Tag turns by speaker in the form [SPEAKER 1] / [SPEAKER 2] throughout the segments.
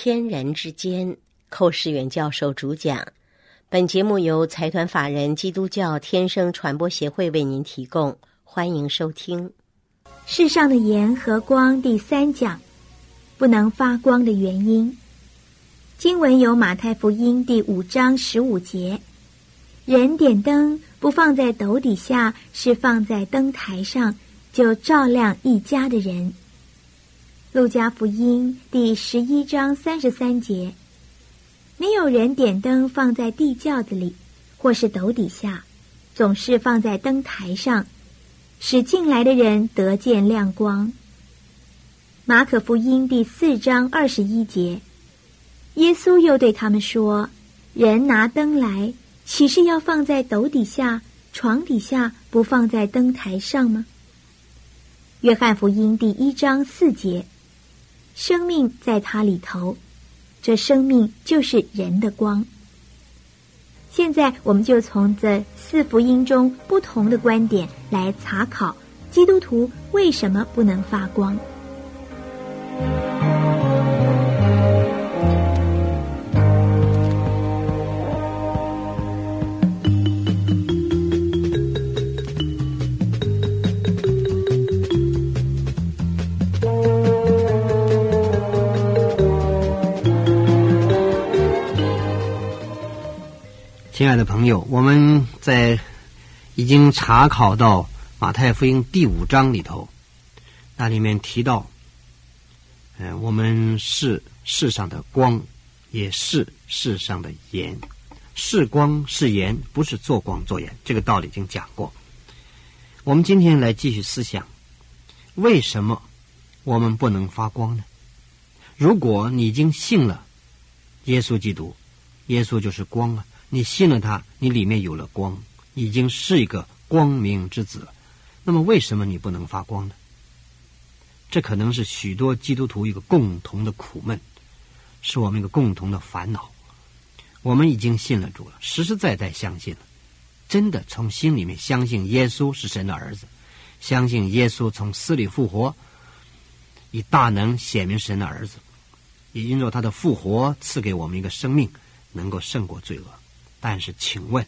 [SPEAKER 1] 天人之间，寇世远教授主讲。本节目由财团法人基督教天生传播协会为您提供，欢迎收听。
[SPEAKER 2] 世上的盐和光第三讲，不能发光的原因。经文有马太福音第五章十五节：人点灯不放在斗底下，是放在灯台上，就照亮一家的人。路加福音第十一章三十三节：没有人点灯放在地窖子里，或是斗底下，总是放在灯台上，使进来的人得见亮光。马可福音第四章二十一节：耶稣又对他们说：“人拿灯来，岂是要放在斗底下、床底下，不放在灯台上吗？”约翰福音第一章四节。生命在它里头，这生命就是人的光。现在，我们就从这四福音中不同的观点来查考基督徒为什么不能发光。
[SPEAKER 3] 亲爱的朋友，我们在已经查考到马太福音第五章里头，那里面提到，嗯，我们是世上的光，也是世上的盐。是光是盐，不是做光做盐，这个道理已经讲过。我们今天来继续思想，为什么我们不能发光呢？如果你已经信了耶稣基督，耶稣就是光啊。你信了他，你里面有了光，已经是一个光明之子了。那么，为什么你不能发光呢？这可能是许多基督徒一个共同的苦闷，是我们一个共同的烦恼。我们已经信了主了，实实在在相信了，真的从心里面相信耶稣是神的儿子，相信耶稣从死里复活，以大能显明神的儿子，也因着他的复活赐给我们一个生命，能够胜过罪恶。但是，请问，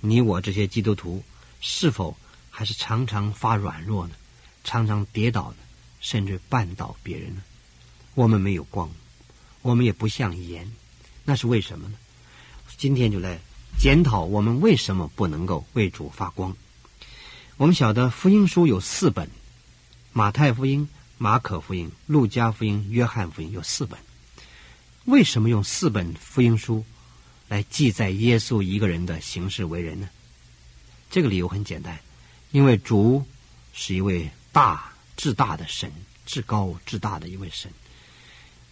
[SPEAKER 3] 你我这些基督徒是否还是常常发软弱呢？常常跌倒呢？甚至绊倒别人呢？我们没有光，我们也不像盐，那是为什么呢？今天就来检讨我们为什么不能够为主发光。我们晓得福音书有四本：马太福音、马可福音、路加福音、约翰福音，有四本。为什么用四本福音书？来记载耶稣一个人的行事为人呢？这个理由很简单，因为主是一位大至大的神，至高至大的一位神，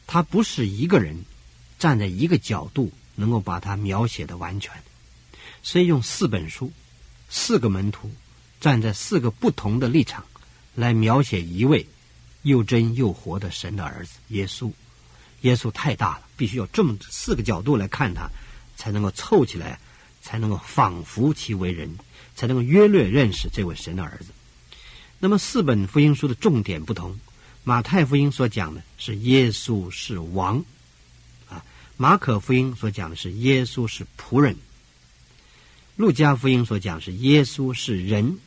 [SPEAKER 3] 他不是一个人站在一个角度能够把他描写的完全，所以用四本书、四个门徒站在四个不同的立场来描写一位又真又活的神的儿子耶稣。耶稣太大了，必须要这么四个角度来看他。才能够凑起来，才能够仿佛其为人，才能够约略认识这位神的儿子。那么四本福音书的重点不同，马太福音所讲的是耶稣是王，啊，马可福音所讲的是耶稣是仆人，路加福音所讲是耶稣是人，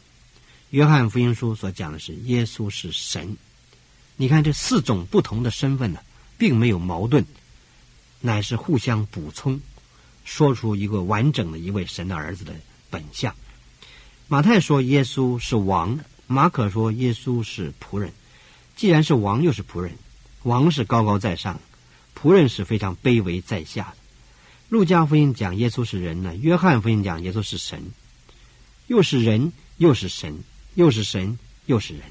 [SPEAKER 3] 约翰福音书所讲的是耶稣是神。你看这四种不同的身份呢，并没有矛盾，乃是互相补充。说出一个完整的一位神的儿子的本相。马太说耶稣是王，马可说耶稣是仆人。既然是王，又是仆人，王是高高在上，仆人是非常卑微在下的。路加福音讲耶稣是人呢，约翰福音讲耶稣是神，又是人又是神，又是神又是人，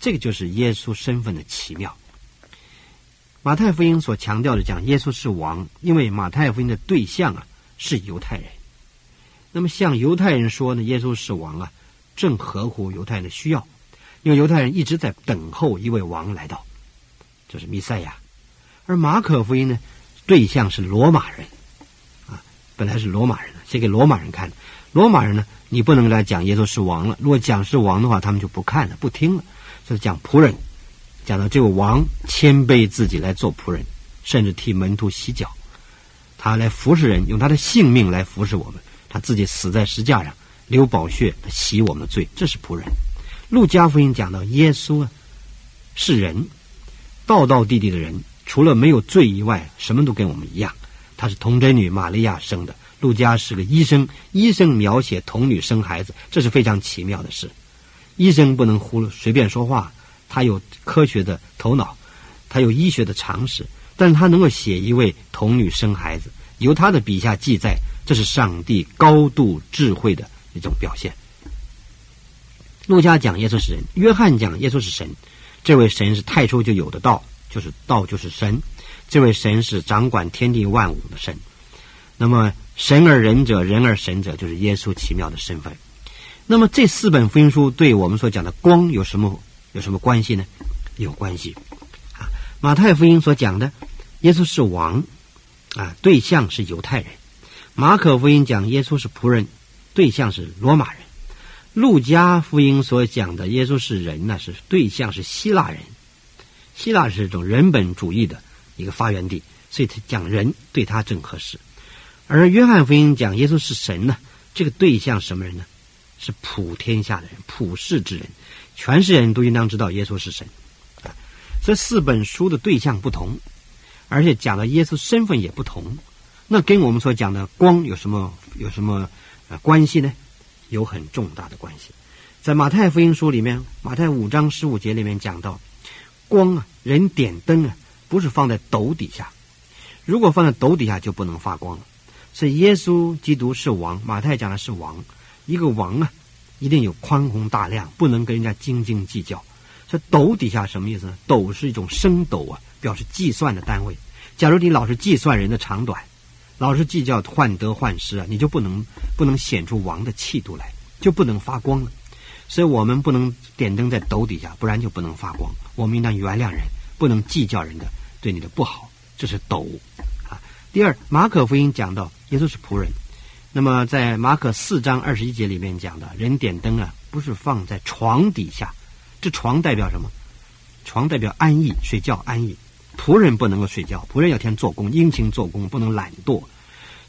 [SPEAKER 3] 这个就是耶稣身份的奇妙。马太福音所强调的讲耶稣是王，因为马太福音的对象啊是犹太人。那么向犹太人说呢，耶稣是王啊，正合乎犹太人的需要，因为犹太人一直在等候一位王来到，就是弥赛亚。而马可福音呢，对象是罗马人，啊，本来是罗马人，写给罗马人看的。罗马人呢，你不能来讲耶稣是王了，如果讲是王的话，他们就不看了，不听了，所以讲仆人。讲到这个王谦卑自己来做仆人，甚至替门徒洗脚。他来服侍人，用他的性命来服侍我们。他自己死在石架上，流宝血，洗我们的罪，这是仆人。路加福音讲到耶稣啊，是人，道道地地的人，除了没有罪以外，什么都跟我们一样。他是童贞女玛利亚生的。路加是个医生，医生描写童女生孩子，这是非常奇妙的事。医生不能胡随便说话，他有科学的头脑，他有医学的常识，但他能够写一位童女生孩子，由他的笔下记载，这是上帝高度智慧的一种表现。路加讲耶稣是人，约翰讲耶稣是神。这位神是太初就有的道，就是道就是神。这位神是掌管天地万物的神。那么神而人者，人而神者，就是耶稣奇妙的身份。那么这四本福音书对我们所讲的光有什么有什么关系呢？有关系。啊，马太福音所讲的耶稣是王，啊，对象是犹太人；马可福音讲耶稣是仆人，对象是罗马人。路加福音所讲的耶稣是人呢，是对象是希腊人，希腊是一种人本主义的一个发源地，所以他讲人对他正合适。而约翰福音讲耶稣是神呢，这个对象什么人呢？是普天下的人，普世之人，全世界人都应当知道耶稣是神。啊，这四本书的对象不同，而且讲的耶稣身份也不同，那跟我们所讲的光有什么有什么呃关系呢？有很重大的关系，在马太福音书里面，马太五章十五节里面讲到，光啊，人点灯啊，不是放在斗底下，如果放在斗底下就不能发光了。所以耶稣基督是王，马太讲的是王，一个王啊，一定有宽宏大量，不能跟人家斤斤计较。这斗底下什么意思呢？斗是一种升斗啊，表示计算的单位。假如你老是计算人的长短。老是计较患得患失啊，你就不能不能显出王的气度来，就不能发光了。所以我们不能点灯在斗底下，不然就不能发光。我们应当原谅人，不能计较人的对你的不好，这是斗啊。第二，马可福音讲到耶稣是仆人，那么在马可四章二十一节里面讲的，人点灯啊，不是放在床底下，这床代表什么？床代表安逸，睡觉安逸。仆人不能够睡觉，仆人要天做工，殷勤做工，不能懒惰。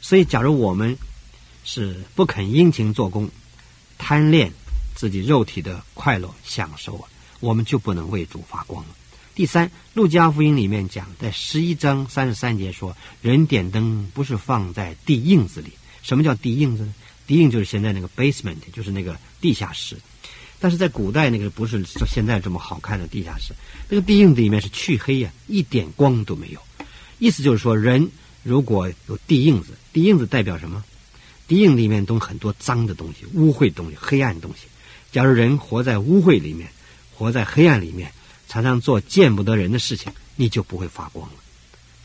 [SPEAKER 3] 所以，假如我们是不肯殷勤做工，贪恋自己肉体的快乐享受啊，我们就不能为主发光了。第三，《路加福音》里面讲，在十一章三十三节说，人点灯不是放在地印子里。什么叫地印子呢？地印就是现在那个 basement，就是那个地下室。但是在古代那个不是像现在这么好看的地下室，那个地印子里面是黢黑呀，一点光都没有。意思就是说，人如果有地印子，地印子代表什么？地印里面都很多脏的东西、污秽东西、黑暗东西。假如人活在污秽里面，活在黑暗里面，常常做见不得人的事情，你就不会发光了。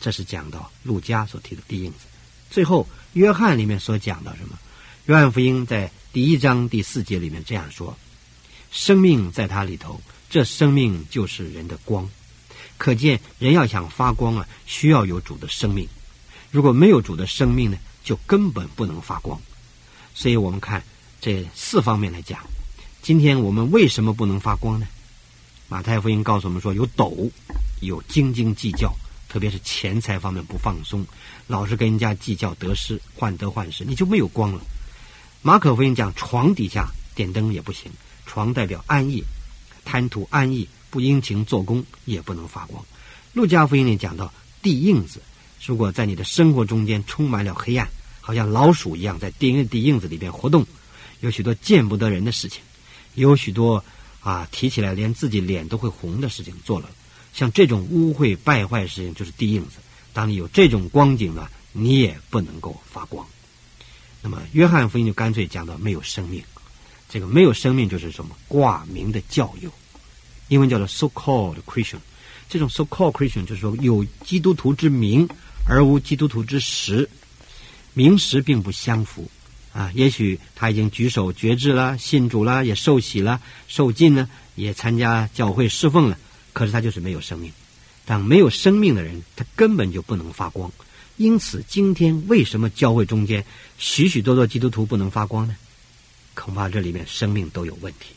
[SPEAKER 3] 这是讲到陆家所提的地印子。最后，约翰里面所讲到什么？约翰福音在第一章第四节里面这样说。生命在它里头，这生命就是人的光。可见人要想发光啊，需要有主的生命。如果没有主的生命呢，就根本不能发光。所以我们看这四方面来讲，今天我们为什么不能发光呢？马太福音告诉我们说，有斗，有斤斤计较，特别是钱财方面不放松，老是跟人家计较得失，患得患失，你就没有光了。马可福音讲，床底下点灯也不行。床代表安逸，贪图安逸，不殷勤做工，也不能发光。路加福音里讲到地印子，如果在你的生活中间充满了黑暗，好像老鼠一样在地地印子里边活动，有许多见不得人的事情，有许多啊提起来连自己脸都会红的事情做了，像这种污秽败坏事情就是地印子。当你有这种光景了，你也不能够发光。那么约翰福音就干脆讲到没有生命。这个没有生命就是什么挂名的教友，英文叫做 so-called Christian。这种 so-called Christian 就是说有基督徒之名而无基督徒之实，名实并不相符啊。也许他已经举手决志了，信主了，也受洗了，受尽了，也参加教会侍奉了，可是他就是没有生命。当没有生命的人，他根本就不能发光。因此，今天为什么教会中间许许多多基督徒不能发光呢？恐怕这里面生命都有问题，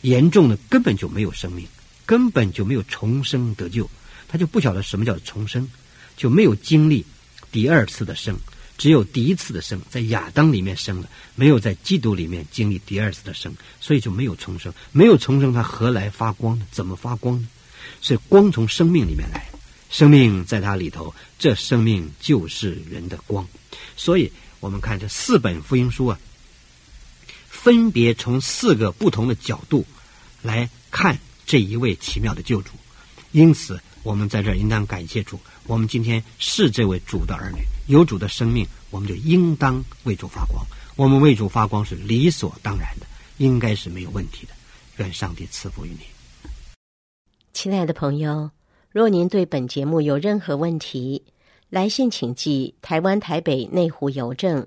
[SPEAKER 3] 严重的根本就没有生命，根本就没有重生得救，他就不晓得什么叫重生。就没有经历第二次的生，只有第一次的生，在亚当里面生了，没有在基督里面经历第二次的生，所以就没有重生。没有重生，他何来发光呢？怎么发光呢？所以光从生命里面来，生命在它里头，这生命就是人的光。所以我们看这四本福音书啊。分别从四个不同的角度来看这一位奇妙的救主，因此我们在这儿应当感谢主。我们今天是这位主的儿女，有主的生命，我们就应当为主发光。我们为主发光是理所当然的，应该是没有问题的。愿上帝赐福于你，
[SPEAKER 1] 亲爱的朋友。若您对本节目有任何问题，来信请寄台湾台北内湖邮政。